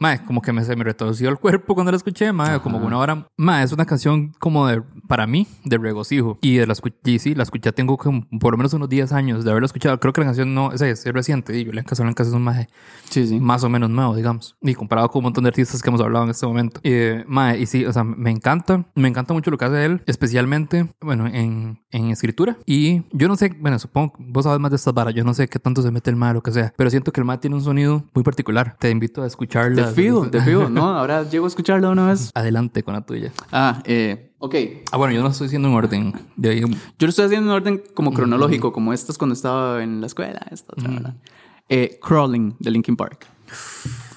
Mae, como que me, se me retorció el cuerpo cuando la escuché, mae, como una hora. Mae, es una canción como de, para mí, de regocijo. Y de la y sí, la escuché, tengo como por lo menos unos 10 años de haberla escuchado. Creo que la canción no, esa es, es reciente. Y Julián Casablancas es un mae Sí, sí. más o menos nuevo, digamos. Y comparado con un montón de artistas que hemos hablado en este momento. Eh, mae, y sí, o sea, me encanta. Me encanta mucho lo que hace él, especialmente, bueno, en, en escritura. Y yo no sé, bueno, supongo vos sabes más de estas varas. Yo no sé qué tanto se mete el mae o lo que sea. Pero siento que el mae tiene un sonido muy particular. Te invito a escucharla. Fijo, de fijo, ¿no? Ahora llego a escucharla una vez. Adelante con la tuya. Ah, eh, ok. Ah, bueno, yo no estoy haciendo en orden. De ahí, Yo lo estoy haciendo en orden como cronológico, como estas cuando estaba en la escuela, esta otra, ¿verdad? Eh, Crawling de Linkin Park.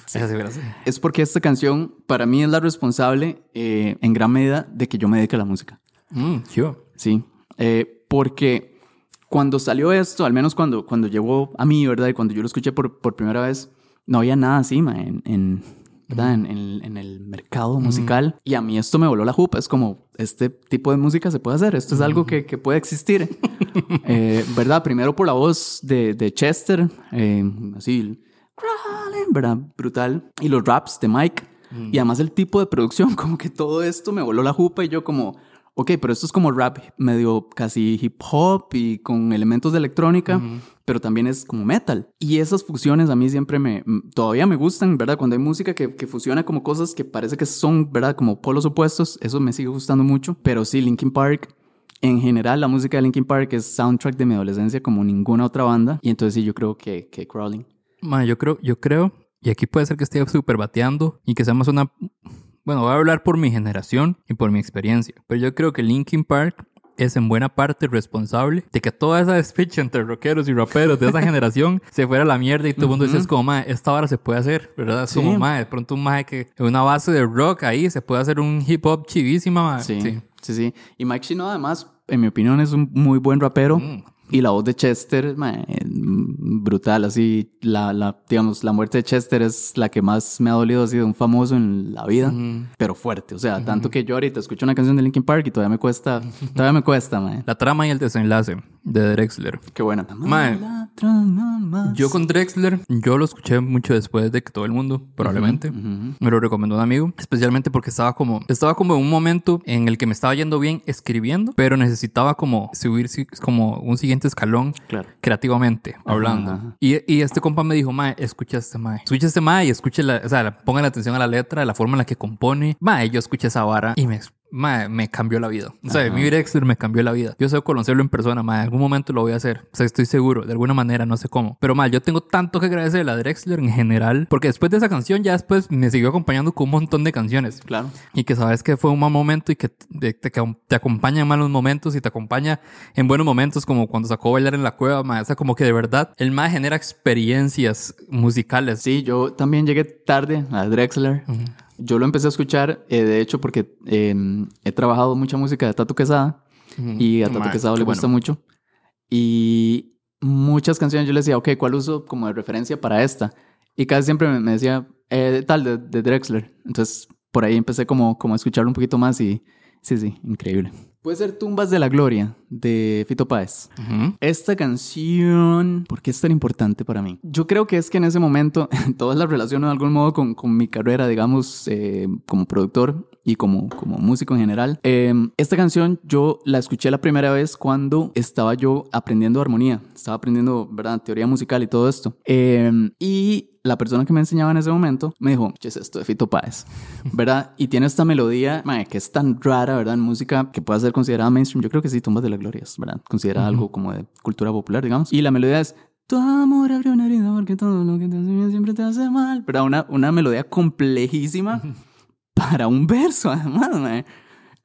esa sí, gracias. Es porque esta canción para mí es la responsable eh, en gran medida de que yo me dedique a la música. Mm. Sí, eh, porque cuando salió esto, al menos cuando, cuando llegó a mí, ¿verdad? Y cuando yo lo escuché por, por primera vez, no había nada así, ma, en, en, ¿verdad? En, en- en el mercado musical. Y a mí esto me voló la jupa. Es como, este tipo de música se puede hacer. Esto es algo que, que puede existir. <laughs> Eh, ¿Verdad? Primero por la voz de, de Chester, eh, así, ¿verdad? Brutal. Y los raps de Mike. Y además el tipo de producción, <laughs> como que todo esto me voló la jupa y yo como, ok, pero esto es como rap medio casi hip hop y con elementos de electrónica, pero también es como metal. Y esas fusiones a mí siempre me, todavía me gustan, ¿verdad? Cuando hay música que, que fusiona como cosas que parece que son, ¿verdad? Como polos opuestos, eso me sigue gustando mucho. Pero sí, Linkin Park en general la música de Linkin Park es soundtrack de mi adolescencia como ninguna otra banda. Y entonces sí, yo creo que, que Crawling. Ma, yo creo, yo creo, y aquí puede ser que esté súper bateando y que seamos una... Bueno, voy a hablar por mi generación y por mi experiencia, pero yo creo que Linkin Park es en buena parte responsable de que toda esa despicha entre rockeros y raperos de esa <laughs> generación se fuera a la mierda y todo el mundo dice, es como, mae, esta hora se puede hacer, ¿verdad? Es Sí. como, mae, de pronto un mae que una base de rock ahí se puede hacer un hip hop chivísima, mae. Sí, sí, sí. Y Mike Shinoda, además, en mi opinión, es un muy buen rapero. Mm. Y la voz de Chester, mae, brutal. Así, la, la, digamos, la muerte de Chester es la que más me ha dolido así de un famoso en la vida. Pero fuerte. O sea, tanto que yo ahorita escucho una canción de Linkin Park y todavía me cuesta, <laughs> todavía me cuesta, mae. La trama y el desenlace de Drexler. Qué buena. Mae, Yo con Drexler, yo lo escuché mucho después de que todo el mundo, probablemente, me lo recomendó un amigo, especialmente porque estaba como, estaba como en un momento en el que me estaba yendo bien escribiendo, pero necesitaba como subir como un siguiente escalón Claro. creativamente, hablando. ajá. Y, y este compa me dijo, mae, escucha este mae. Escucha este mae y escuche la, o sea, pongan atención a la letra, la forma en la que compone. Mae, yo escuché esa vara y me, mae, me cambió la vida. O sea, mi Drexler me cambió la vida. Yo sé conocerlo en persona, mae, en algún momento lo voy a hacer. O sea, estoy seguro, de alguna manera, no sé cómo. Pero mae, yo tengo tanto que agradecerle a Drexler en general, porque después de esa canción ya después me siguió acompañando con un montón de canciones. Claro. Y que sabes que fue un mal momento y que te, te- te acompaña en malos momentos y te acompaña en buenos momentos, como cuando sacó Bailar en la Cueva, ma. O sea, como que de verdad el más genera experiencias musicales. Sí, yo también llegué tarde a Drexler. Yo lo empecé a escuchar, eh, de hecho, porque eh, he trabajado mucha música de Tato Quesada y a Tato Ma, Quesada qué le gusta bueno. mucho. Y muchas canciones yo le decía, ok, ¿cuál uso como de referencia para esta? Y casi siempre me, me decía, eh, tal, de, de Drexler. Entonces, por ahí empecé como, como a escucharlo un poquito más y sí, sí, increíble. Puede ser Tumbas de la Gloria de Fito Páez. Esta canción, ¿por qué es tan importante para mí? Yo creo que es que en ese momento <laughs> todas las relaciono de algún modo con, con mi carrera, digamos, eh, como productor y como, como músico en general. Eh, esta canción yo la escuché la primera vez cuando estaba yo aprendiendo armonía, estaba aprendiendo, ¿verdad?, teoría musical y todo esto. Eh, y la persona que me enseñaba en ese momento me dijo, ¿qué es esto de Fito Páez? ¿Verdad? <laughs> Y tiene esta melodía, mae, que es tan rara, ¿verdad? En música que puede ser considerada mainstream. Yo creo que sí, Tumbas de la Gloria, es, ¿verdad? Considerada algo como de cultura popular, digamos. Y la melodía es, tu amor abrió una herida porque todo lo que te hace bien siempre te hace mal. ¿Verdad? Una, una melodía complejísima <laughs> para un verso, <laughs> además, mae.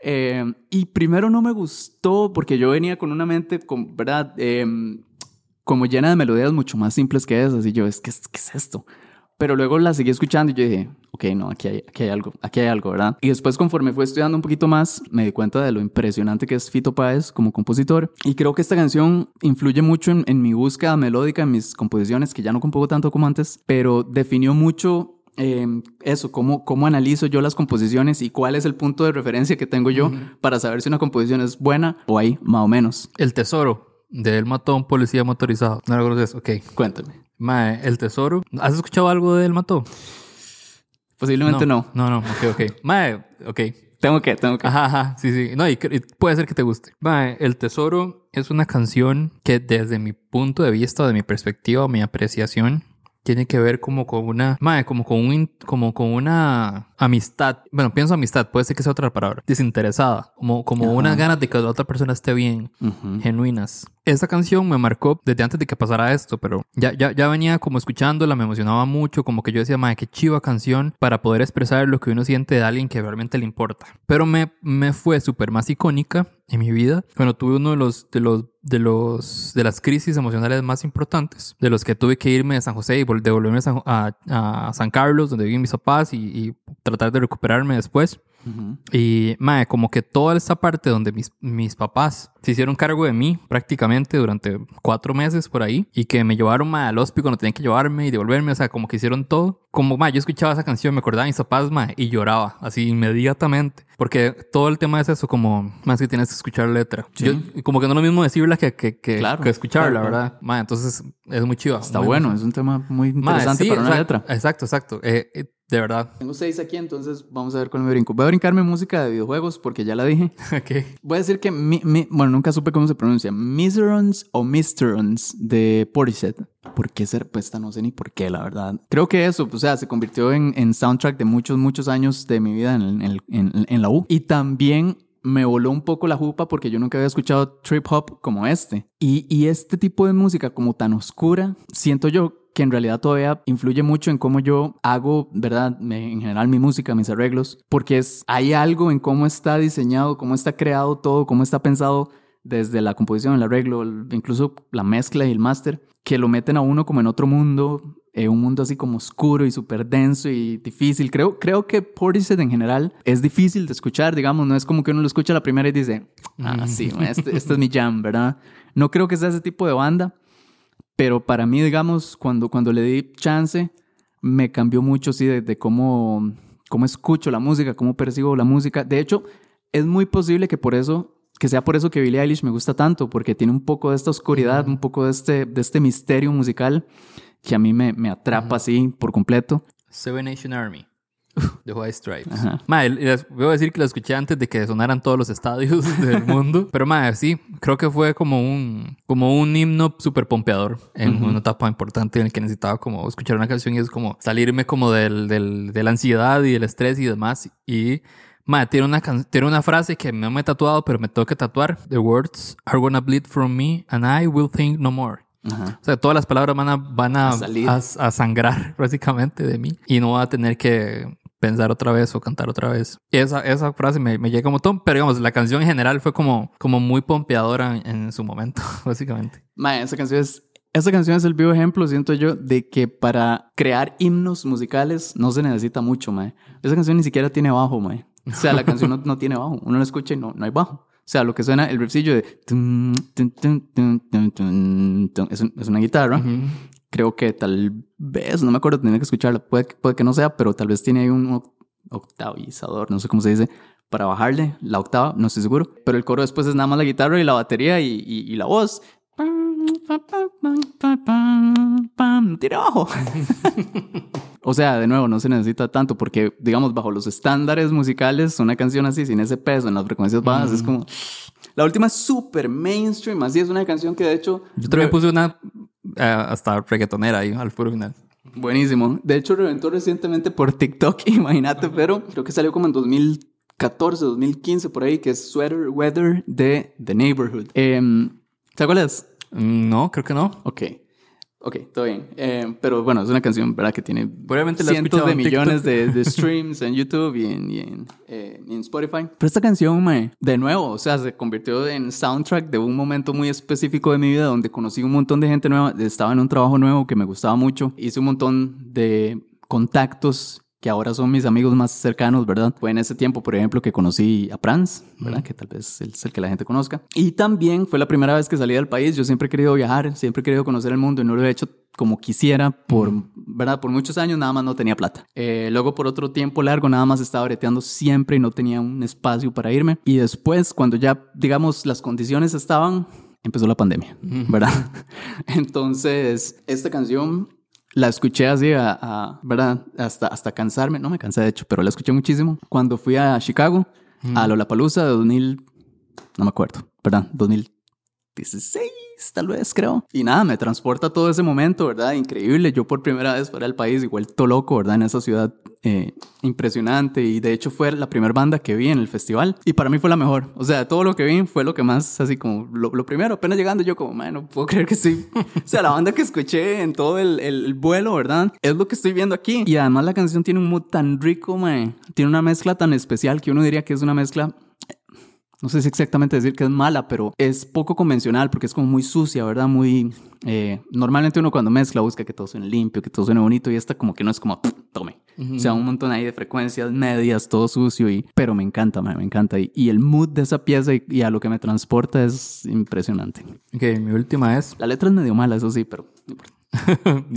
Eh, y primero no me gustó porque yo venía con una mente, con, ¿verdad? Em, como llena de melodías mucho más simples que esas. Y yo, es que, ¿qué es esto? Pero luego la seguí escuchando y yo dije, ok, no, aquí hay, aquí hay algo, aquí hay algo, ¿verdad? Y después conforme fue estudiando un poquito más, me di cuenta de lo impresionante que es Fito Páez como compositor. Y creo que esta canción influye mucho en, en mi búsqueda melódica, en mis composiciones, que ya no compongo tanto como antes, pero definió mucho eh, eso, cómo, cómo analizo yo las composiciones y cuál es el punto de referencia que tengo yo para saber si una composición es buena o ahí, más o menos. El tesoro de él mató a un policía motorizado. No lo conoces, ok. Cuéntame. Mae, el tesoro. ¿Has escuchado algo de él mató? Posiblemente no. No, no, ok, ok. <laughs> Mae, ok. Tengo que, tengo que. Ajá, ajá, sí, sí. No, y, y puede ser que te guste. Mae, El Tesoro es una canción que desde mi punto de vista, de mi perspectiva, mi apreciación, tiene que ver como con una, mae, como con un, como con una amistad. Bueno, pienso amistad, puede ser que sea otra palabra. Desinteresada, como, como Ajá. unas ganas de que la otra persona esté bien, Ujú. genuinas. Esta canción me marcó desde antes de que pasara esto, pero ya, ya, ya venía como escuchándola, me emocionaba mucho, como que yo decía, madre, qué chiva canción para poder expresar lo que uno siente de alguien que realmente le importa. Pero me, me fue súper más icónica en mi vida cuando tuve uno de los, de los, de los, de las crisis emocionales más importantes, de los que tuve que irme de San José y vol- devolverme a San, a- a San Carlos, donde viven mis papás, y, y tratar de recuperarme después. Ujú. Y, mae, como que toda esta parte donde mis, mis papás se hicieron cargo de mí prácticamente durante cuatro meses por ahí y que me llevaron, mae, al hospital cuando tenían que llevarme y devolverme, o sea, como que hicieron todo. Como, mae, yo escuchaba esa canción, me acordaba de mis papás, mae, y lloraba así inmediatamente. Porque todo el tema es eso, como, más que tienes que escuchar letra. Sí. Yo- como que no es lo mismo decirla que, que, que, Claro, que escucharla, claro. ¿verdad? Mae, entonces es muy chiva. Está muy- bueno, es un tema muy Mae, interesante sí, para una letra. Exacto, exacto. Eh, eh, de verdad. Tengo seis aquí, entonces vamos a ver cuál me brinco. Voy a brincarme música de videojuegos porque ya la dije. <laughs> ok. Voy a decir que, mi, mi- bueno, nunca supe cómo se pronuncia. Miserons o Misterons de Portishead. ¿Por qué ser? Pues esta no sé ni por qué, la verdad. Creo que eso, o sea, se convirtió en, en soundtrack de muchos, muchos años de mi vida en el- en- en la U. Y también me voló un poco la jupa porque yo nunca había escuchado trip hop como este. Y, y este tipo de música como tan oscura, siento yo que en realidad todavía influye mucho en cómo yo hago, ¿verdad? En general mi música, mis arreglos, porque es, hay algo en cómo está diseñado, cómo está creado todo, cómo está pensado desde la composición, el arreglo, incluso la mezcla y el máster, que lo meten a uno como en otro mundo, eh, un mundo así como oscuro y súper denso y difícil. Creo, creo que Portishead en general es difícil de escuchar, digamos, no es como que uno lo escucha la primera y dice, ah, sí, este, este es mi jam, ¿verdad? No creo que sea ese tipo de banda, pero para mí, digamos, cuando, cuando le di chance, me cambió mucho, sí, de, de cómo, cómo escucho la música, cómo percibo la música. De hecho, es muy posible que por eso, que sea por eso que Billie Eilish me gusta tanto, porque tiene un poco de esta oscuridad, un poco de este, de este misterio musical que a mí me, me atrapa así por completo. Seven Nation Army. The White Stripes. Ajá. Mae, les voy a decir que la escuché antes de que sonaran todos los estadios <laughs> del mundo. Pero mae, sí, creo que fue como un, como un himno súper pompeador en una etapa importante en el que necesitaba como escuchar una canción y es como salirme como del, del, de la ansiedad y del estrés y demás. Y mae, tiene una, tiene una frase que no me he tatuado, pero me tengo que tatuar. The words are gonna bleed from me and I will think no more. Ajá. O sea, todas las palabras van a, van a, A salir. a, a sangrar <laughs> básicamente de mí y no voy a tener que pensar otra vez o cantar otra vez. Y esa, esa frase me, me llega un montón, pero digamos, la canción en general fue como, como muy pompeadora en, en su momento, <laughs> básicamente. Mae, esa canción es. Esa canción es el vivo ejemplo, siento yo, de que para crear himnos musicales no se necesita mucho, mae. Esa canción ni siquiera tiene bajo, mae. O sea, la canción no, <laughs> no tiene bajo. Uno la escucha y no, no hay bajo. O sea, lo que suena, el riffcillo de... tum, tum, tum, Es, un- es una guitarra. Creo que tal vez, no me acuerdo, tenía que escucharla. Puede, que- puede que no sea, pero tal vez tiene ahí un oc- octavizador, no sé cómo se dice, para bajarle la octava, no estoy seguro. Pero el coro después es nada más la guitarra y la batería y, y- y la voz. No tiene bajo. O sea, de nuevo, no se necesita tanto porque, digamos, bajo los estándares musicales, una canción así, sin ese peso, en las frecuencias bajas, es como... La última es súper mainstream, así es una canción que de hecho... Yo también puse una eh, hasta reggaetonera ahí al puro final. Buenísimo. De hecho, reventó recientemente por TikTok, <laughs> imagínate, pero creo que salió como en 2014, 2015, por ahí, que es Sweater Weather de The Neighborhood. Eh, ¿Sabes cuál es? Mm, No, creo que no. Ok. Ok, todo bien. Eh, pero bueno, es una canción, ¿verdad? Que tiene Probablemente la cientos de millones de, de <laughs> streams en YouTube y en, y en, eh, y en Spotify. Pero esta canción, mae, de nuevo, o sea, se convirtió en soundtrack de un momento muy específico de mi vida donde conocí un montón de gente nueva. Estaba en un trabajo nuevo que me gustaba mucho. Hice un montón de contactos que ahora son mis amigos más cercanos, ¿verdad? Fue en ese tiempo, por ejemplo, que conocí a Franz, ¿verdad? Que tal vez es el que la gente conozca. Y también fue la primera vez que salí del país. Yo siempre he querido viajar, siempre he querido conocer el mundo y no lo he hecho como quisiera por, ¿verdad? Por muchos años nada más no tenía plata. Eh, luego por otro tiempo largo nada más estaba breteando siempre y no tenía un espacio para irme. Y después, cuando ya, digamos, las condiciones estaban, empezó la pandemia, ¿verdad? <laughs> Entonces, esta canción la escuché así, a, a- ¿verdad? Hasta, hasta cansarme. No me cansé, de hecho, pero la escuché muchísimo. Cuando fui a Chicago, a Lollapalooza de 2000, no me acuerdo, ¿verdad? 2016, tal vez, creo. Y nada, me transporta todo ese momento, ¿verdad? Increíble. Yo por primera vez fuera del país y vuelto loco, ¿verdad? En esa ciudad eh, impresionante. Y de hecho fue la primera banda que vi en el festival. Y para mí fue la mejor. O sea, todo lo que vi fue lo que más, así como, lo, lo primero, apenas llegando yo como, man, no puedo creer que sí. <laughs> O sea, la banda que escuché en todo el, el- el vuelo, ¿verdad? Es lo que estoy viendo aquí. Y además la canción tiene un mood tan rico, man. Tiene una mezcla tan especial que uno diría que es una mezcla no sé si exactamente decir que es mala, pero es poco convencional porque es como muy sucia, ¿verdad? Muy... eh, normalmente uno cuando mezcla busca que todo suene limpio, que todo suene bonito y esta como que no es como, "Pff, tome. O sea, un montón ahí de frecuencias medias, todo sucio y... Pero me encanta, man, me encanta. Y, y el mood de esa pieza y, y a lo que me transporta es impresionante. Ok, mi última es... La letra es medio mala, eso sí, pero... <laughs>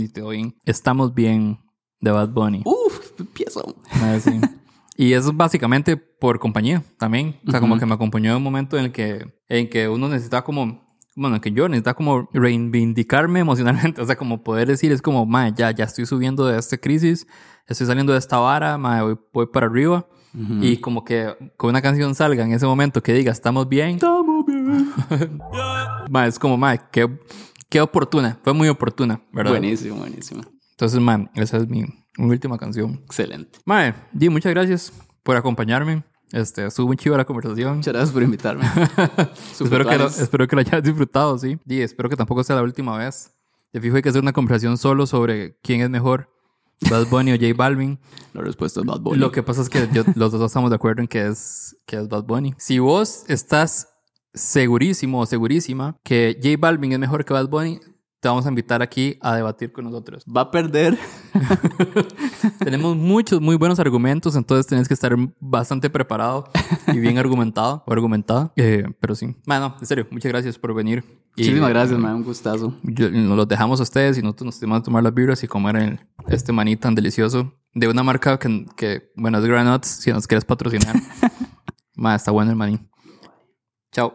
Estamos bien de Bad Bunny. Uf, empiezo. Ah, sí. <laughs> Y es básicamente por compañía también. O sea, como que me acompañó en un momento en el que, en que uno necesita como, bueno, que yo necesitaba como reivindicarme <laughs> emocionalmente. O sea, como poder decir, es como, ma, ya, ya estoy subiendo de esta crisis, estoy saliendo de esta vara, ma, voy, voy para arriba. Y como que con una canción salga en ese momento que diga, estamos bien. Estamos bien. <laughs> Ma, es como, ma, qué, qué oportuna. Fue muy oportuna, ¿verdad? Buenísimo, buenísimo. Entonces, ma, esa es mi, última canción. Excelente. Mae, Di, muchas gracias por acompañarme Este, estuvo muy chiva la conversación. Muchas gracias por invitarme. <laughs> espero, que lo, espero que lo hayas disfrutado, sí. Y espero que tampoco sea la última vez. Te fijo, hay que hacer una conversación solo sobre quién es mejor, Bad Bunny o J Balvin. La respuesta es Bad Bunny. Lo que pasa es que yo- los dos estamos de acuerdo en que es, que es Bad Bunny. Si vos estás segurísimo o segurísima que J Balvin es mejor que Bad Bunny, te vamos a invitar aquí a debatir con nosotros. Va a perder. <laughs> Tenemos muchos muy buenos argumentos, entonces tenés que estar bastante preparado y bien argumentado o argumentada. Eh, pero sí, bueno, en serio, muchas gracias por venir. Y, Muchísimas gracias, eh, man. Un gustazo. yo- nos los dejamos a ustedes y nosotros nos tenemos a tomar las vibras y comer el- este maní tan delicioso de una marca que, que bueno, es Granuts, si nos quieres patrocinar. <laughs> Ma, está bueno el maní. Chao.